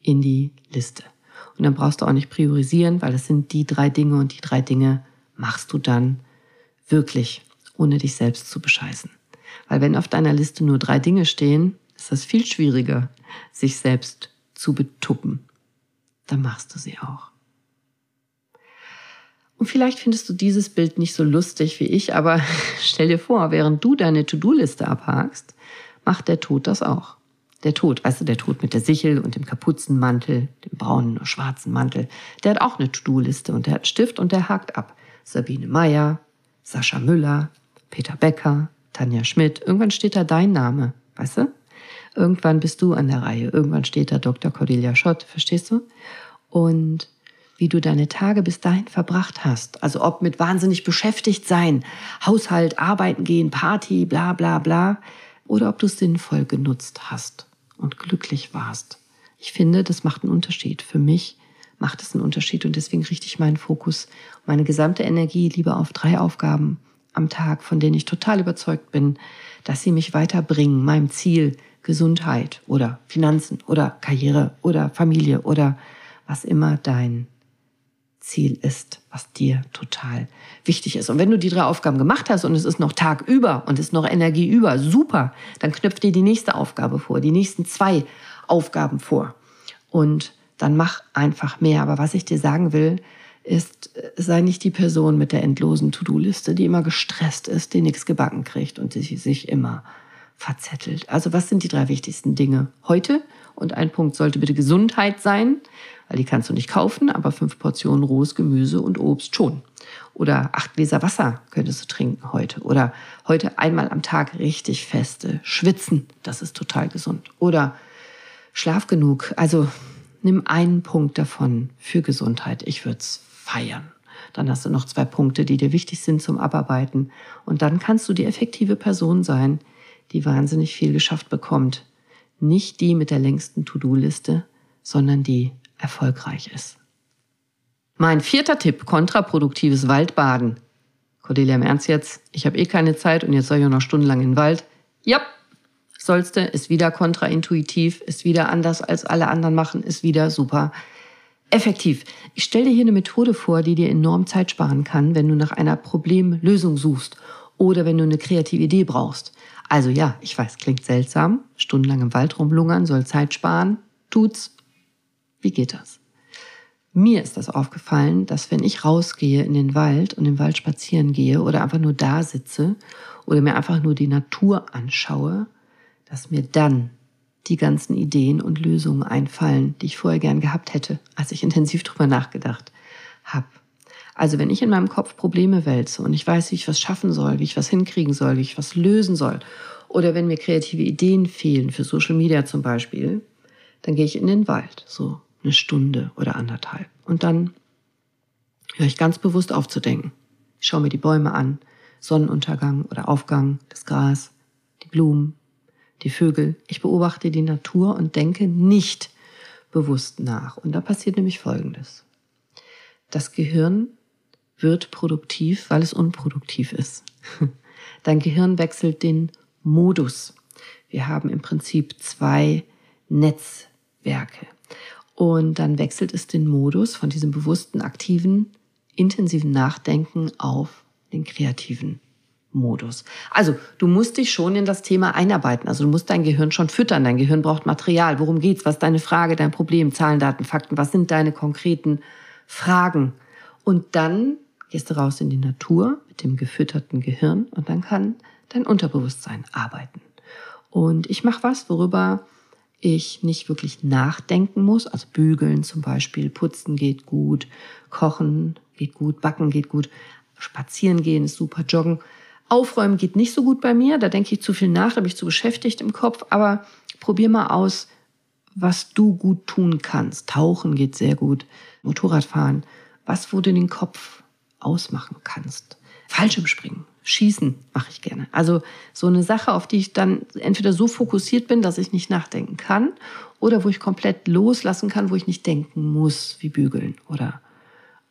in die Liste. Und dann brauchst du auch nicht priorisieren, weil es sind die drei Dinge und die drei Dinge machst du dann wirklich, ohne dich selbst zu bescheißen. Weil wenn auf deiner Liste nur drei Dinge stehen, ist das viel schwieriger, sich selbst zu betuppen. Dann machst du sie auch. Und vielleicht findest du dieses Bild nicht so lustig wie ich, aber stell dir vor, während du deine To-Do-Liste abhakst, macht der Tod das auch. Der Tod, weißt du, der Tod mit der Sichel und dem Kapuzenmantel, dem braunen oder schwarzen Mantel, der hat auch eine To-Do-Liste und der hat einen Stift und der hakt ab. Sabine Meyer, Sascha Müller, Peter Becker, Tanja Schmidt. Irgendwann steht da dein Name, weißt du? Irgendwann bist du an der Reihe. Irgendwann steht da Dr. Cordelia Schott, verstehst du? Und wie du deine Tage bis dahin verbracht hast. Also ob mit wahnsinnig beschäftigt sein, Haushalt, arbeiten gehen, Party, bla bla bla, oder ob du es sinnvoll genutzt hast und glücklich warst. Ich finde, das macht einen Unterschied. Für mich macht es einen Unterschied und deswegen richte ich meinen Fokus, meine gesamte Energie lieber auf drei Aufgaben am Tag, von denen ich total überzeugt bin, dass sie mich weiterbringen, meinem Ziel Gesundheit oder Finanzen oder Karriere oder Familie oder was immer dein Ziel ist, was dir total wichtig ist. Und wenn du die drei Aufgaben gemacht hast und es ist noch Tag über und es ist noch Energie über, super, dann knüpf dir die nächste Aufgabe vor, die nächsten zwei Aufgaben vor. Und dann mach einfach mehr. Aber was ich dir sagen will, ist, sei nicht die Person mit der endlosen To-Do-Liste, die immer gestresst ist, die nichts gebacken kriegt und die sich immer verzettelt. Also was sind die drei wichtigsten Dinge heute? Und ein Punkt sollte bitte Gesundheit sein weil die kannst du nicht kaufen, aber fünf Portionen rohes Gemüse und Obst schon. Oder acht Gläser Wasser könntest du trinken heute. Oder heute einmal am Tag richtig feste schwitzen, das ist total gesund. Oder schlaf genug. Also nimm einen Punkt davon für Gesundheit. Ich würde es feiern. Dann hast du noch zwei Punkte, die dir wichtig sind zum Abarbeiten. Und dann kannst du die effektive Person sein, die wahnsinnig viel geschafft bekommt. Nicht die mit der längsten To-Do-Liste, sondern die erfolgreich ist. Mein vierter Tipp, kontraproduktives Waldbaden. Cordelia im Ernst jetzt, ich habe eh keine Zeit und jetzt soll ich auch noch stundenlang in den Wald. Ja, sollste, ist wieder kontraintuitiv, ist wieder anders als alle anderen machen, ist wieder super effektiv. Ich stelle dir hier eine Methode vor, die dir enorm Zeit sparen kann, wenn du nach einer Problemlösung suchst oder wenn du eine kreative Idee brauchst. Also ja, ich weiß, klingt seltsam, stundenlang im Wald rumlungern soll Zeit sparen, tut's, wie geht das? Mir ist das aufgefallen, dass wenn ich rausgehe in den Wald und im Wald spazieren gehe oder einfach nur da sitze oder mir einfach nur die Natur anschaue, dass mir dann die ganzen Ideen und Lösungen einfallen, die ich vorher gern gehabt hätte, als ich intensiv drüber nachgedacht habe. Also wenn ich in meinem Kopf Probleme wälze und ich weiß, wie ich was schaffen soll, wie ich was hinkriegen soll, wie ich was lösen soll, oder wenn mir kreative Ideen fehlen, für Social Media zum Beispiel, dann gehe ich in den Wald, so eine Stunde oder anderthalb. Und dann höre ich ganz bewusst auf zu denken. Ich schaue mir die Bäume an, Sonnenuntergang oder Aufgang, das Gras, die Blumen, die Vögel. Ich beobachte die Natur und denke nicht bewusst nach. Und da passiert nämlich Folgendes. Das Gehirn wird produktiv, weil es unproduktiv ist. Dein Gehirn wechselt den Modus. Wir haben im Prinzip zwei Netzwerke. Und dann wechselt es den Modus von diesem bewussten, aktiven, intensiven Nachdenken auf den kreativen Modus. Also, du musst dich schon in das Thema einarbeiten. Also, du musst dein Gehirn schon füttern. Dein Gehirn braucht Material. Worum geht's? Was ist deine Frage, dein Problem? Zahlen, Daten, Fakten. Was sind deine konkreten Fragen? Und dann gehst du raus in die Natur mit dem gefütterten Gehirn und dann kann dein Unterbewusstsein arbeiten. Und ich mache was, worüber ich nicht wirklich nachdenken muss. Also bügeln zum Beispiel, putzen geht gut, kochen geht gut, backen geht gut, spazieren gehen ist super, joggen. Aufräumen geht nicht so gut bei mir, da denke ich zu viel nach, da bin ich zu beschäftigt im Kopf, aber probier mal aus, was du gut tun kannst. Tauchen geht sehr gut, Motorradfahren, was, wo du den Kopf ausmachen kannst. Fallschirmspringen Schießen mache ich gerne. Also so eine Sache, auf die ich dann entweder so fokussiert bin, dass ich nicht nachdenken kann, oder wo ich komplett loslassen kann, wo ich nicht denken muss, wie bügeln oder,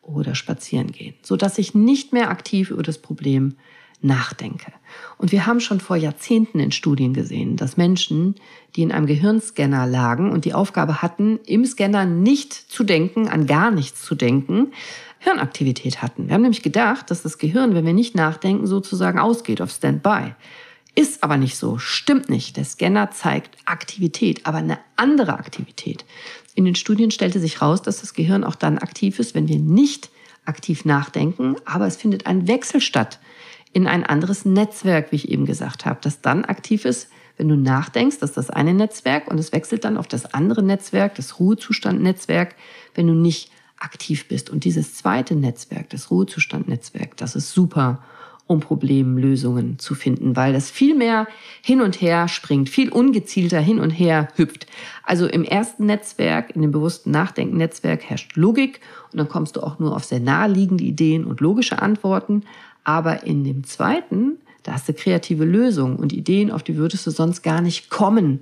oder spazieren gehen. So dass ich nicht mehr aktiv über das Problem nachdenke. Und wir haben schon vor Jahrzehnten in Studien gesehen, dass Menschen, die in einem Gehirnscanner lagen und die Aufgabe hatten, im Scanner nicht zu denken, an gar nichts zu denken, Hirnaktivität hatten. Wir haben nämlich gedacht, dass das Gehirn, wenn wir nicht nachdenken, sozusagen ausgeht auf Standby. Ist aber nicht so, stimmt nicht. Der Scanner zeigt Aktivität, aber eine andere Aktivität. In den Studien stellte sich raus, dass das Gehirn auch dann aktiv ist, wenn wir nicht aktiv nachdenken, aber es findet ein Wechsel statt in ein anderes Netzwerk, wie ich eben gesagt habe, das dann aktiv ist, wenn du nachdenkst, das ist das eine Netzwerk und es wechselt dann auf das andere Netzwerk, das Ruhezustandnetzwerk, wenn du nicht aktiv bist. Und dieses zweite Netzwerk, das Ruhezustandnetzwerk, das ist super, um Problemlösungen zu finden, weil das viel mehr hin und her springt, viel ungezielter hin und her hüpft. Also im ersten Netzwerk, in dem bewussten Nachdenken-Netzwerk herrscht Logik und dann kommst du auch nur auf sehr naheliegende Ideen und logische Antworten. Aber in dem zweiten, da hast du kreative Lösungen und Ideen, auf die würdest du sonst gar nicht kommen,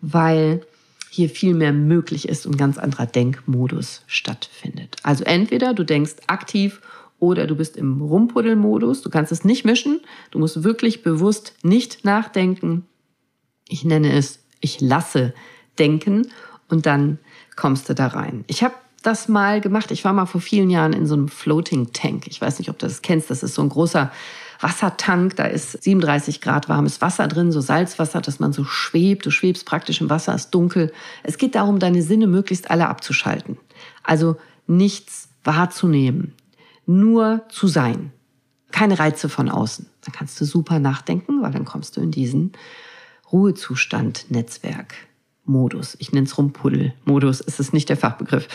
weil hier viel mehr möglich ist und ganz anderer Denkmodus stattfindet. Also entweder du denkst aktiv oder du bist im Rumpuddelmodus. Du kannst es nicht mischen. Du musst wirklich bewusst nicht nachdenken. Ich nenne es, ich lasse denken und dann kommst du da rein. Ich habe das mal gemacht. Ich war mal vor vielen Jahren in so einem Floating Tank. Ich weiß nicht, ob du das kennst. Das ist so ein großer Wassertank. Da ist 37 Grad warmes Wasser drin, so Salzwasser, dass man so schwebt. Du schwebst praktisch im Wasser, ist dunkel. Es geht darum, deine Sinne möglichst alle abzuschalten. Also nichts wahrzunehmen, nur zu sein. Keine Reize von außen. Dann kannst du super nachdenken, weil dann kommst du in diesen Ruhezustand, Netzwerk. Modus. Ich nenne es Rumpuddel-Modus, ist es nicht der Fachbegriff.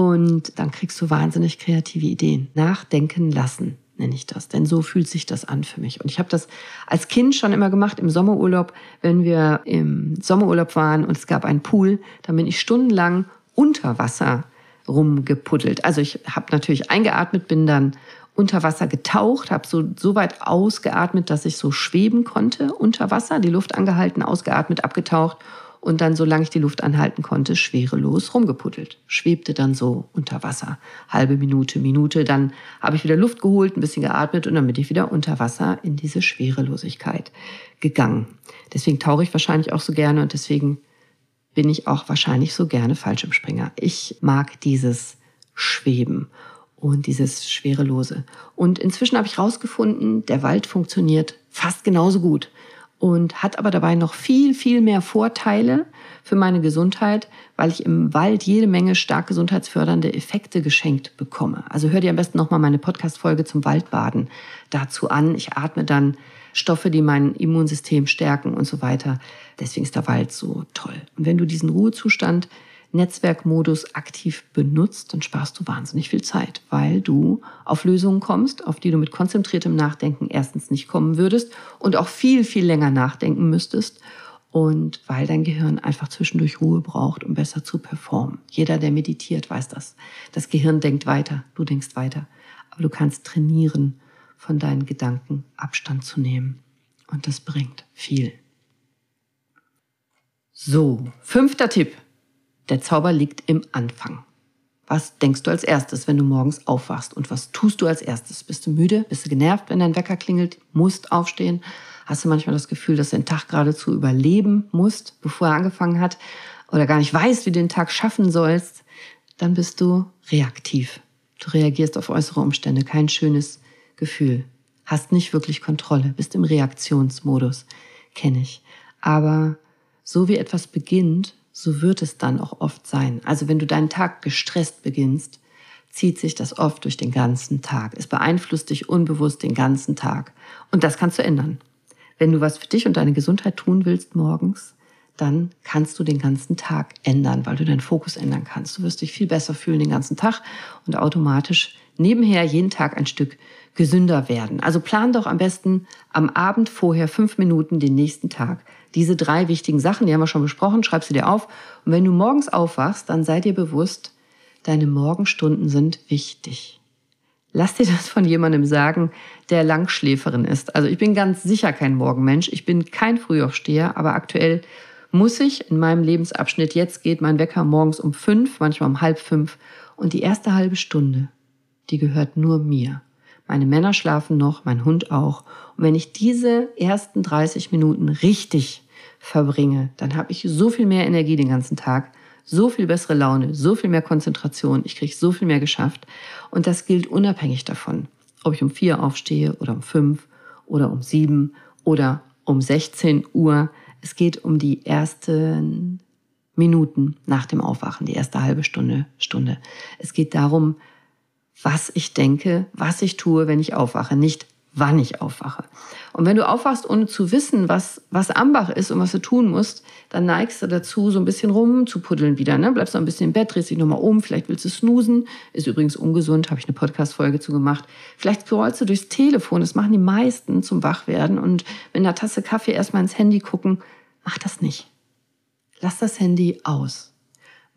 Und dann kriegst du wahnsinnig kreative Ideen. Nachdenken lassen nenne ich das, denn so fühlt sich das an für mich. Und ich habe das als Kind schon immer gemacht im Sommerurlaub, wenn wir im Sommerurlaub waren und es gab einen Pool, dann bin ich stundenlang unter Wasser rumgepuddelt. Also ich habe natürlich eingeatmet, bin dann unter Wasser getaucht, habe so, so weit ausgeatmet, dass ich so schweben konnte unter Wasser, die Luft angehalten, ausgeatmet, abgetaucht und dann, solange ich die Luft anhalten konnte, schwerelos rumgepuddelt. Schwebte dann so unter Wasser. Halbe Minute, Minute. Dann habe ich wieder Luft geholt, ein bisschen geatmet und dann bin ich wieder unter Wasser in diese Schwerelosigkeit gegangen. Deswegen tauche ich wahrscheinlich auch so gerne und deswegen bin ich auch wahrscheinlich so gerne Fallschirmspringer. Ich mag dieses Schweben und dieses Schwerelose. Und inzwischen habe ich rausgefunden, der Wald funktioniert fast genauso gut und hat aber dabei noch viel, viel mehr Vorteile für meine Gesundheit, weil ich im Wald jede Menge stark gesundheitsfördernde Effekte geschenkt bekomme. Also hör dir am besten nochmal meine Podcast-Folge zum Waldbaden dazu an. Ich atme dann Stoffe, die mein Immunsystem stärken und so weiter. Deswegen ist der Wald so toll. Und wenn du diesen Ruhezustand Netzwerkmodus aktiv benutzt, dann sparst du wahnsinnig viel Zeit, weil du auf Lösungen kommst, auf die du mit konzentriertem Nachdenken erstens nicht kommen würdest und auch viel, viel länger nachdenken müsstest und weil dein Gehirn einfach zwischendurch Ruhe braucht, um besser zu performen. Jeder, der meditiert, weiß das. Das Gehirn denkt weiter, du denkst weiter. Aber du kannst trainieren, von deinen Gedanken Abstand zu nehmen. Und das bringt viel. So, fünfter Tipp. Der Zauber liegt im Anfang. Was denkst du als erstes, wenn du morgens aufwachst? Und was tust du als erstes? Bist du müde? Bist du genervt, wenn dein Wecker klingelt? Musst aufstehen? Hast du manchmal das Gefühl, dass du den Tag geradezu überleben musst, bevor er angefangen hat? Oder gar nicht weißt, wie du den Tag schaffen sollst? Dann bist du reaktiv. Du reagierst auf äußere Umstände. Kein schönes Gefühl. Hast nicht wirklich Kontrolle. Bist im Reaktionsmodus. Kenne ich. Aber so wie etwas beginnt, so wird es dann auch oft sein. Also wenn du deinen Tag gestresst beginnst, zieht sich das oft durch den ganzen Tag. Es beeinflusst dich unbewusst den ganzen Tag. Und das kannst du ändern. Wenn du was für dich und deine Gesundheit tun willst morgens, dann kannst du den ganzen Tag ändern, weil du deinen Fokus ändern kannst. Du wirst dich viel besser fühlen den ganzen Tag und automatisch nebenher jeden Tag ein Stück gesünder werden. Also plan doch am besten am Abend vorher fünf Minuten den nächsten Tag diese drei wichtigen Sachen, die haben wir schon besprochen, schreib sie dir auf. Und wenn du morgens aufwachst, dann sei dir bewusst, deine Morgenstunden sind wichtig. Lass dir das von jemandem sagen, der Langschläferin ist. Also ich bin ganz sicher kein Morgenmensch. Ich bin kein Frühaufsteher, aber aktuell muss ich in meinem Lebensabschnitt, jetzt geht mein Wecker morgens um fünf, manchmal um halb fünf. Und die erste halbe Stunde, die gehört nur mir. Meine Männer schlafen noch, mein Hund auch. Und wenn ich diese ersten 30 Minuten richtig verbringe, dann habe ich so viel mehr Energie den ganzen Tag, so viel bessere Laune, so viel mehr Konzentration, ich kriege so viel mehr geschafft. Und das gilt unabhängig davon, ob ich um vier aufstehe oder um fünf oder um sieben oder um 16 Uhr. Es geht um die ersten Minuten nach dem Aufwachen, die erste halbe Stunde, Stunde. Es geht darum, was ich denke, was ich tue, wenn ich aufwache, nicht wann ich aufwache. Und wenn du aufwachst, ohne zu wissen, was, was Ambach ist und was du tun musst, dann neigst du dazu, so ein bisschen rumzupuddeln wieder. Ne? Bleibst noch ein bisschen im Bett, drehst dich nochmal um, vielleicht willst du snoosen. Ist übrigens ungesund, habe ich eine Podcast-Folge zu gemacht. Vielleicht scrollst du durchs Telefon, das machen die meisten zum Wachwerden. Und mit einer Tasse Kaffee erstmal ins Handy gucken, mach das nicht. Lass das Handy aus.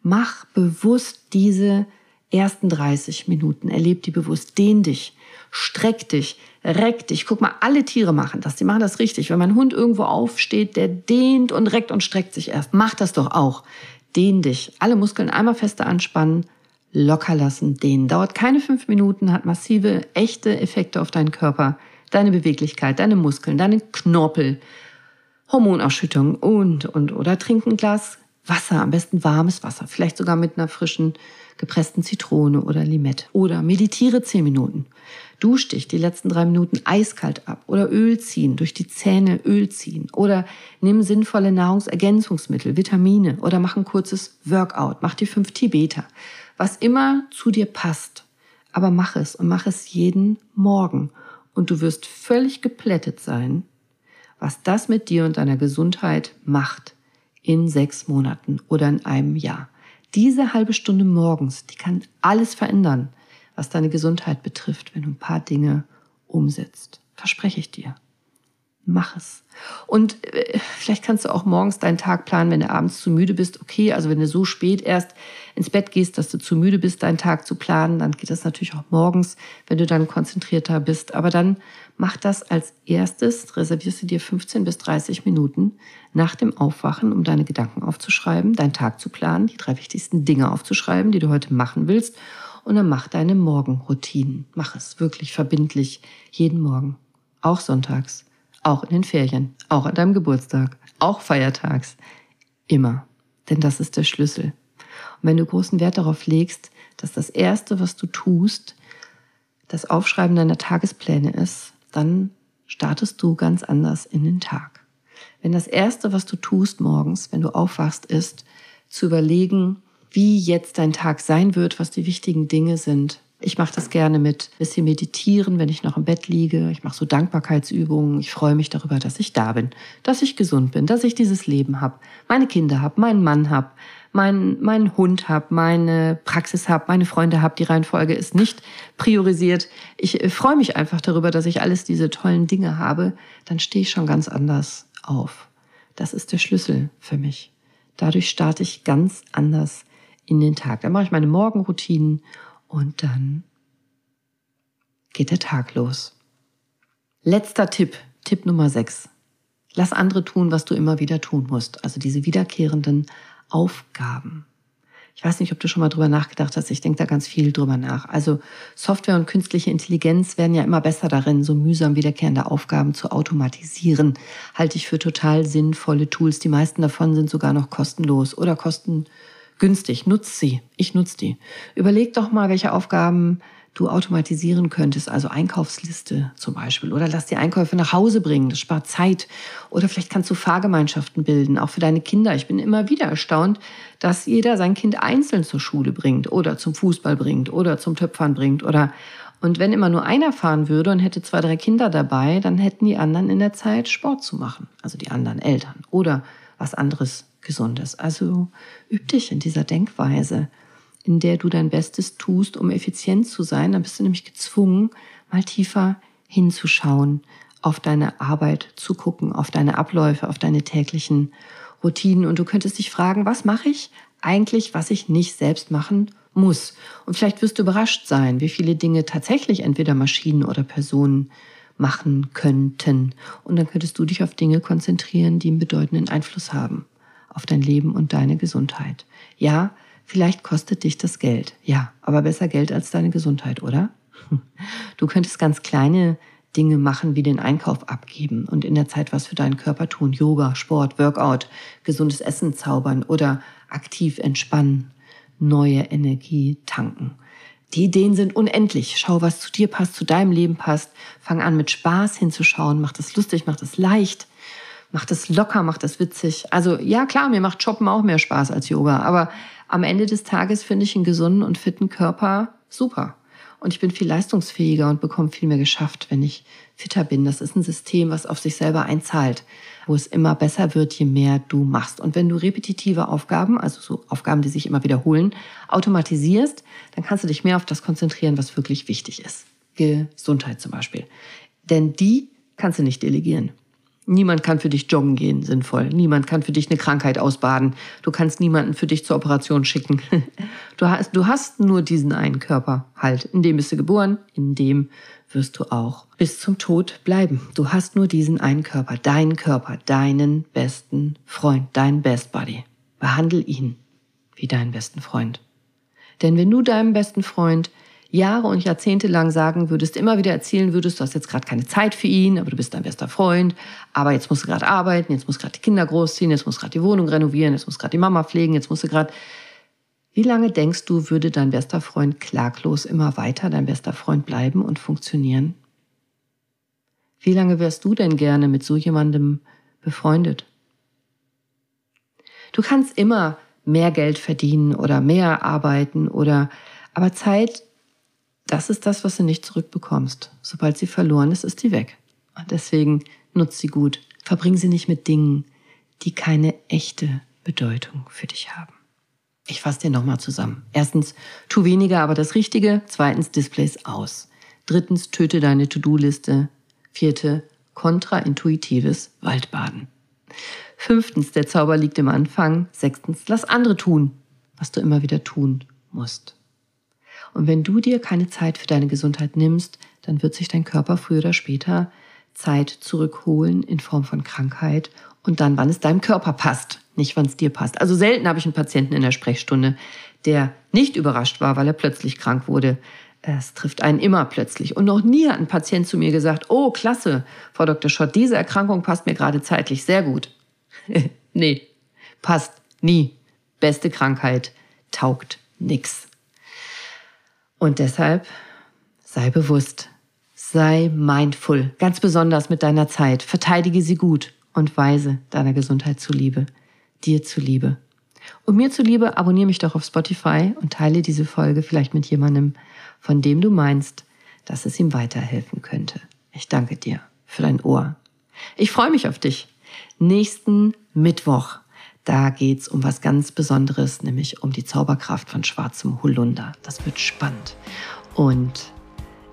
Mach bewusst diese ersten 30 Minuten. Erleb die bewusst. Dehn dich. Streck dich. Reck dich. Guck mal, alle Tiere machen das. Die machen das richtig. Wenn mein Hund irgendwo aufsteht, der dehnt und reckt und streckt sich erst. Mach das doch auch. Dehn dich. Alle Muskeln einmal fester anspannen. Locker lassen. Dehnen. Dauert keine fünf Minuten, hat massive, echte Effekte auf deinen Körper. Deine Beweglichkeit, deine Muskeln, deine Knorpel. Hormonausschüttung und, und, oder trink ein Glas Wasser, am besten warmes Wasser, vielleicht sogar mit einer frischen gepressten Zitrone oder Limette. Oder meditiere zehn Minuten. Dusch dich die letzten drei Minuten eiskalt ab oder Öl ziehen, durch die Zähne Öl ziehen. Oder nimm sinnvolle Nahrungsergänzungsmittel, Vitamine oder mach ein kurzes Workout, mach die fünf Tibeter. Was immer zu dir passt. Aber mach es und mach es jeden Morgen. Und du wirst völlig geplättet sein, was das mit dir und deiner Gesundheit macht in sechs Monaten oder in einem Jahr. Diese halbe Stunde morgens, die kann alles verändern, was deine Gesundheit betrifft, wenn du ein paar Dinge umsetzt. Verspreche ich dir. Mach es. Und äh, vielleicht kannst du auch morgens deinen Tag planen, wenn du abends zu müde bist. Okay, also wenn du so spät erst ins Bett gehst, dass du zu müde bist, deinen Tag zu planen, dann geht das natürlich auch morgens, wenn du dann konzentrierter bist. Aber dann mach das als erstes, reservierst du dir 15 bis 30 Minuten nach dem Aufwachen, um deine Gedanken aufzuschreiben, deinen Tag zu planen, die drei wichtigsten Dinge aufzuschreiben, die du heute machen willst. Und dann mach deine Morgenroutinen. Mach es wirklich verbindlich jeden Morgen. Auch sonntags auch in den Ferien, auch an deinem Geburtstag, auch feiertags. Immer. Denn das ist der Schlüssel. Und wenn du großen Wert darauf legst, dass das Erste, was du tust, das Aufschreiben deiner Tagespläne ist, dann startest du ganz anders in den Tag. Wenn das Erste, was du tust morgens, wenn du aufwachst, ist, zu überlegen, wie jetzt dein Tag sein wird, was die wichtigen Dinge sind, ich mache das gerne mit bisschen meditieren, wenn ich noch im Bett liege. Ich mache so Dankbarkeitsübungen. Ich freue mich darüber, dass ich da bin, dass ich gesund bin, dass ich dieses Leben habe, meine Kinder habe, meinen Mann habe, meinen mein Hund habe, meine Praxis habe, meine Freunde habe. Die Reihenfolge ist nicht priorisiert. Ich äh, freue mich einfach darüber, dass ich alles diese tollen Dinge habe. Dann stehe ich schon ganz anders auf. Das ist der Schlüssel für mich. Dadurch starte ich ganz anders in den Tag. Dann mache ich meine Morgenroutinen und dann geht der Tag los. Letzter Tipp, Tipp Nummer 6. Lass andere tun, was du immer wieder tun musst. Also diese wiederkehrenden Aufgaben. Ich weiß nicht, ob du schon mal drüber nachgedacht hast. Ich denke da ganz viel drüber nach. Also Software und künstliche Intelligenz werden ja immer besser darin, so mühsam wiederkehrende Aufgaben zu automatisieren. Halte ich für total sinnvolle Tools. Die meisten davon sind sogar noch kostenlos oder kosten günstig. Nutz sie. Ich nutze die. Überleg doch mal, welche Aufgaben du automatisieren könntest, also Einkaufsliste zum Beispiel. Oder lass die Einkäufe nach Hause bringen, das spart Zeit. Oder vielleicht kannst du Fahrgemeinschaften bilden, auch für deine Kinder. Ich bin immer wieder erstaunt, dass jeder sein Kind einzeln zur Schule bringt oder zum Fußball bringt oder zum Töpfern bringt oder und wenn immer nur einer fahren würde und hätte zwei, drei Kinder dabei, dann hätten die anderen in der Zeit Sport zu machen, also die anderen Eltern oder was anderes Gesundes. Also üb dich in dieser Denkweise, in der du dein Bestes tust, um effizient zu sein. Dann bist du nämlich gezwungen, mal tiefer hinzuschauen, auf deine Arbeit zu gucken, auf deine Abläufe, auf deine täglichen Routinen. Und du könntest dich fragen, was mache ich eigentlich, was ich nicht selbst machen muss? Und vielleicht wirst du überrascht sein, wie viele Dinge tatsächlich entweder Maschinen oder Personen machen könnten. Und dann könntest du dich auf Dinge konzentrieren, die einen bedeutenden Einfluss haben auf dein Leben und deine Gesundheit. Ja, vielleicht kostet dich das Geld. Ja, aber besser Geld als deine Gesundheit, oder? Du könntest ganz kleine Dinge machen, wie den Einkauf abgeben und in der Zeit was für deinen Körper tun. Yoga, Sport, Workout, gesundes Essen zaubern oder aktiv entspannen, neue Energie tanken. Die Ideen sind unendlich. Schau, was zu dir passt, zu deinem Leben passt. Fang an, mit Spaß hinzuschauen. Mach das lustig, mach das leicht. Mach das locker, mach das witzig. Also ja, klar, mir macht Shoppen auch mehr Spaß als Yoga. Aber am Ende des Tages finde ich einen gesunden und fitten Körper super. Und ich bin viel leistungsfähiger und bekomme viel mehr geschafft, wenn ich fitter bin. Das ist ein System, was auf sich selber einzahlt, wo es immer besser wird, je mehr du machst. Und wenn du repetitive Aufgaben, also so Aufgaben, die sich immer wiederholen, automatisierst, dann kannst du dich mehr auf das konzentrieren, was wirklich wichtig ist. Gesundheit zum Beispiel. Denn die kannst du nicht delegieren. Niemand kann für dich joggen gehen, sinnvoll. Niemand kann für dich eine Krankheit ausbaden. Du kannst niemanden für dich zur Operation schicken. Du hast, du hast nur diesen einen Körper halt. In dem bist du geboren, in dem wirst du auch bis zum Tod bleiben. Du hast nur diesen einen Körper, deinen Körper, deinen besten Freund, deinen Best Buddy. Behandel ihn wie deinen besten Freund. Denn wenn du deinem besten Freund Jahre und Jahrzehnte lang sagen würdest, immer wieder erzählen würdest, du hast jetzt gerade keine Zeit für ihn, aber du bist dein bester Freund, aber jetzt musst du gerade arbeiten, jetzt musst du gerade die Kinder großziehen, jetzt musst du gerade die Wohnung renovieren, jetzt musst du gerade die Mama pflegen, jetzt musst du gerade... Wie lange denkst du, würde dein bester Freund klaglos immer weiter dein bester Freund bleiben und funktionieren? Wie lange wärst du denn gerne mit so jemandem befreundet? Du kannst immer mehr Geld verdienen oder mehr arbeiten oder aber Zeit das ist das, was du nicht zurückbekommst. Sobald sie verloren ist, ist sie weg. Und deswegen nutzt sie gut. Verbring sie nicht mit Dingen, die keine echte Bedeutung für dich haben. Ich fasse dir nochmal zusammen. Erstens, tu weniger, aber das Richtige. Zweitens, Displays aus. Drittens, töte deine To-Do-Liste. Vierte, kontraintuitives Waldbaden. Fünftens, der Zauber liegt im Anfang. Sechstens, lass andere tun, was du immer wieder tun musst. Und wenn du dir keine Zeit für deine Gesundheit nimmst, dann wird sich dein Körper früher oder später Zeit zurückholen in Form von Krankheit und dann, wann es deinem Körper passt, nicht wann es dir passt. Also selten habe ich einen Patienten in der Sprechstunde, der nicht überrascht war, weil er plötzlich krank wurde. Es trifft einen immer plötzlich. Und noch nie hat ein Patient zu mir gesagt, oh, klasse, Frau Dr. Schott, diese Erkrankung passt mir gerade zeitlich sehr gut. nee, passt nie. Beste Krankheit, taugt nix. Und deshalb sei bewusst, sei mindful, ganz besonders mit deiner Zeit. Verteidige sie gut und weise deiner Gesundheit zuliebe, dir zuliebe. Und mir zuliebe, abonniere mich doch auf Spotify und teile diese Folge vielleicht mit jemandem, von dem du meinst, dass es ihm weiterhelfen könnte. Ich danke dir für dein Ohr. Ich freue mich auf dich. Nächsten Mittwoch da geht's um was ganz Besonderes, nämlich um die Zauberkraft von schwarzem Holunder. Das wird spannend. Und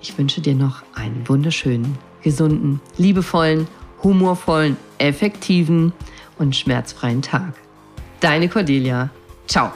ich wünsche dir noch einen wunderschönen, gesunden, liebevollen, humorvollen, effektiven und schmerzfreien Tag. Deine Cordelia. Ciao.